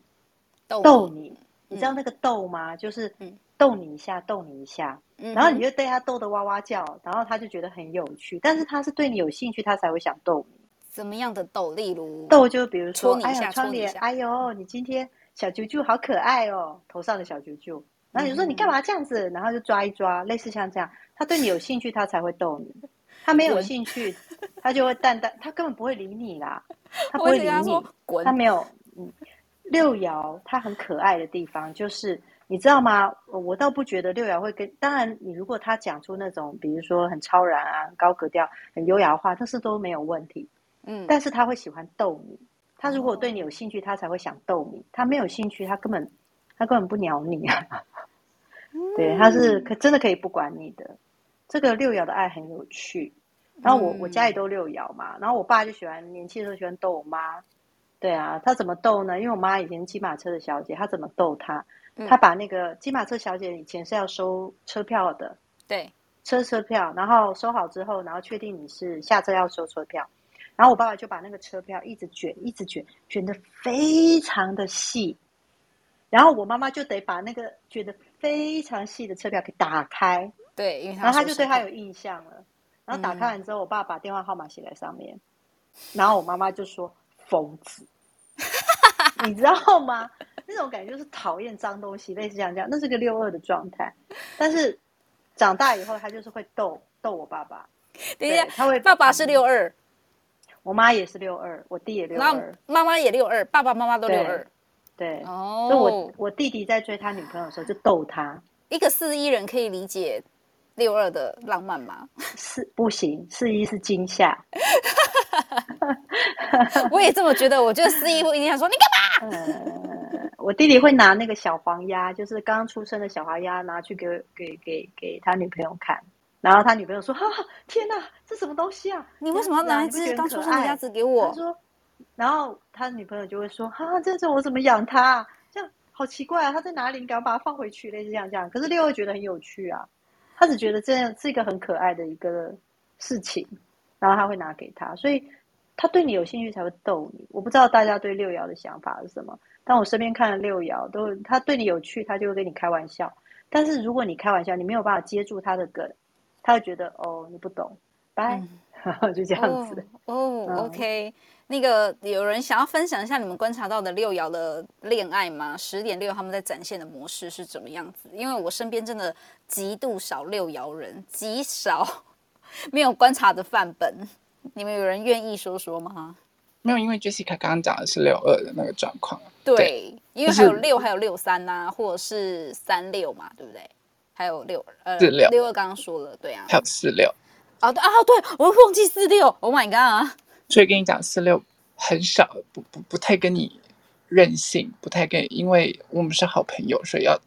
逗你，逗你，你知道那个逗吗？就是逗你一下，逗你一下，嗯、然后你就对他逗得哇哇叫，然后他就觉得很有趣。但是他是对你有兴趣，他才会想逗你。怎么样的逗？例如逗，就比如说，哎呀，窗帘，哎呦，你今天小啾啾好可爱哦，头上的小啾啾。然后你就说你干嘛这样子？然后就抓一抓，类似像这样。他对你有兴趣，他才会逗你。他没有兴趣，他就会淡淡，他根本不会理你啦，他不会理你。他没有，嗯，六爻他很可爱的地方就是，你知道吗？我倒不觉得六爻会跟，当然你如果他讲出那种，比如说很超然啊、高格调、很优雅的话，这是都没有问题。嗯，但是他会喜欢逗你。他如果对你有兴趣，他才会想逗你。他没有兴趣，他根本他根本不鸟你啊。[LAUGHS] 对，他是可真的可以不管你的。这个六爻的爱很有趣，然后我、嗯、我家里都六爻嘛，然后我爸就喜欢年轻的时候喜欢逗我妈，对啊，他怎么逗呢？因为我妈以前是机马车的小姐，他怎么逗她？他把那个机马车小姐以前是要收车票的，对，车车票，然后收好之后，然后确定你是下车要收车票，然后我爸爸就把那个车票一直卷，一直卷，卷的非常的细，然后我妈妈就得把那个卷的非常细的车票给打开。对，因为他然后他就对他有印象了。然后打开完之后，我爸把电话号码写在上面，嗯、然后我妈妈就说：“疯子，[LAUGHS] 你知道吗？那种感觉就是讨厌脏东西，类似这样这样。那是个六二的状态。但是长大以后，他就是会逗逗我爸爸。等一下，他会爸爸是六二，我妈也是六二，我弟也六二，妈妈也六二，爸爸妈妈都六二。对，哦，所以我我弟弟在追他女朋友的时候就逗他。一个四一人可以理解。六二的浪漫吗？是不行，四一是惊吓。[LAUGHS] 我也这么觉得。我觉得四一会一定想说你干嘛？呃，我弟弟会拿那个小黄鸭，就是刚刚出生的小黄鸭，拿去给给给给他女朋友看。然后他女朋友说：“哈、啊，天哪，这什么东西啊？你为什么要拿一只刚出生的鸭子给我？”他说，然后他女朋友就会说：“哈、啊，这种我怎么养它？这样好奇怪啊！它在哪里？你赶快把它放回去，类似这样这样。”可是六二觉得很有趣啊。他只觉得这样是一个很可爱的一个事情，然后他会拿给他，所以他对你有兴趣才会逗你。我不知道大家对六爻的想法是什么，但我身边看了六爻，都他对你有趣，他就会跟你开玩笑。但是如果你开玩笑，你没有办法接住他的梗，他会觉得哦，你不懂，拜，嗯、[LAUGHS] 就这样子。哦，哦嗯，OK。那个有人想要分享一下你们观察到的六爻的恋爱吗？十点六他们在展现的模式是怎么样子？因为我身边真的极度少六爻人，极少，[LAUGHS] 没有观察的范本。你们有人愿意说说吗？没有，因为 Jessica 刚刚讲的是六二的那个状况。对，对因为还有六，还有六三呐，或者是三六嘛，对不对？还有六呃四六，六二刚刚说了，对啊，还有四六。哦对啊，对，我会忘记四六，Oh my god！所以跟你讲，四六很少，不不不太跟你任性，不太跟，因为我们是好朋友，所以要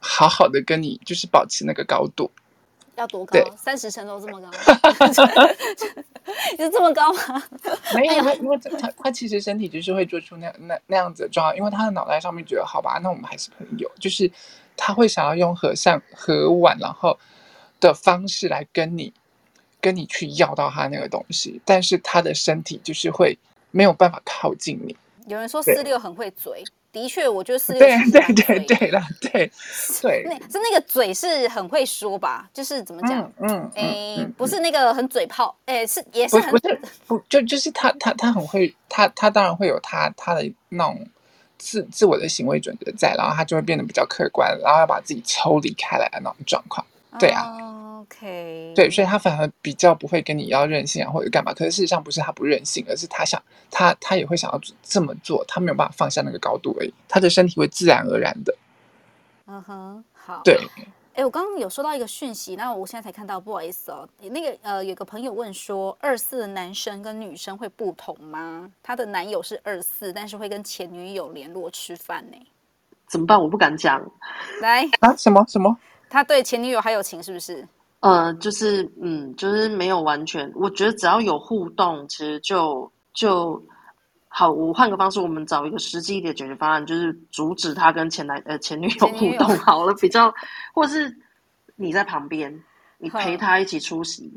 好好的跟你，就是保持那个高度。要多高？三十层楼这么高？[LAUGHS] 就这么高吗？没有，因为他他其实身体就是会做出那那那样子的状况，因为他的脑袋上面觉得好吧，那我们还是朋友，就是他会想要用和善和婉然后的方式来跟你。跟你去要到他那个东西，但是他的身体就是会没有办法靠近你。有人说四六很会嘴，的确，我觉得四六对对对对了，对对，[LAUGHS] 那是那个嘴是很会说吧？就是怎么讲？嗯，哎，不是那个很嘴炮，哎，是也是很不是不就就是他他他很会，他他当然会有他他的那种自自我的行为准则在，然后他就会变得比较客观，然后要把自己抽离开来的那种状况。对啊。OK，对，所以他反而比较不会跟你要任性啊，或者干嘛。可是事实上不是他不任性，而是他想他他也会想要这么做，他没有办法放下那个高度而已。他的身体会自然而然的。嗯哼，好。对，哎，我刚刚有收到一个讯息，那我现在才看到，不好意思哦。那个呃，有个朋友问说，二四的男生跟女生会不同吗？他的男友是二四，但是会跟前女友联络吃饭呢。怎么办？我不敢讲。来啊，什么什么？他对前女友还有情是不是？呃，就是嗯，就是没有完全。我觉得只要有互动，其实就就好。我换个方式，我们找一个实际一点解决方案，就是阻止他跟前男呃前女友互动好了，比较，或是你在旁边，你陪他一起出席。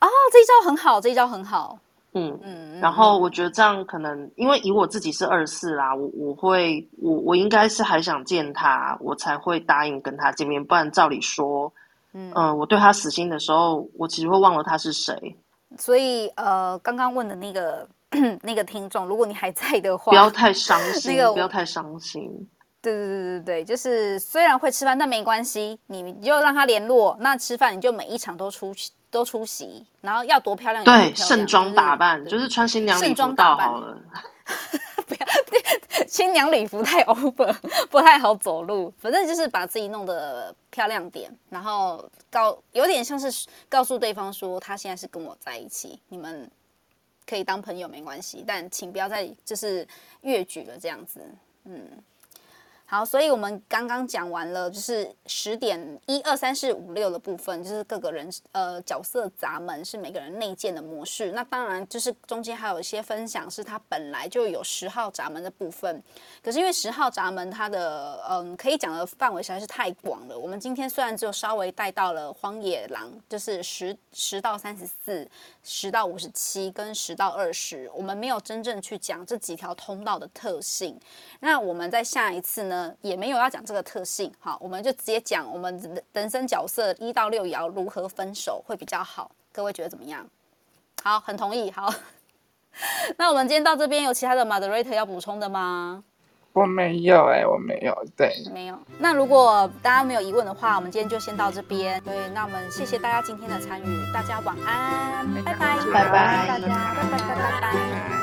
哦，这一招很好，这一招很好。嗯嗯。然后我觉得这样可能，因为以我自己是二四啦，我我会我我应该是还想见他，我才会答应跟他见面，不然照理说。嗯、呃，我对他死心的时候，我其实会忘了他是谁。所以，呃，刚刚问的那个 [CLEARS THROAT] 那个听众，如果你还在的话，不要太伤心，那个不要太伤心。对对对对对，就是虽然会吃饭，但没关系，你就让他联络。那吃饭你就每一场都出席，都出席，然后要多漂亮，对，盛装打扮，就是、就是穿新娘礼服到好了。[LAUGHS] 新娘礼服太 [LAUGHS] over，不太好走路。反正就是把自己弄得漂亮点，然后告有点像是告诉对方说，他现在是跟我在一起，你们可以当朋友没关系，但请不要再就是越矩了这样子，嗯。好，所以我们刚刚讲完了，就是十点一二三四五六的部分，就是各个人呃角色闸门是每个人内建的模式。那当然就是中间还有一些分享，是它本来就有十号闸门的部分。可是因为十号闸门它的嗯可以讲的范围实在是太广了，我们今天虽然只有稍微带到了荒野狼，就是十十到三十四、十到五十七跟十到二十，我们没有真正去讲这几条通道的特性。那我们在下一次呢呢？也没有要讲这个特性，好，我们就直接讲我们人生角色一到六爻如何分手会比较好，各位觉得怎么样？好，很同意。好，[LAUGHS] 那我们今天到这边有其他的 moderator 要补充的吗？我没有哎、欸，我没有，对，没有。那如果大家没有疑问的话，我们今天就先到这边。对，那我们谢谢大家今天的参与，大家晚安，拜拜，拜拜，大家拜拜拜拜拜拜。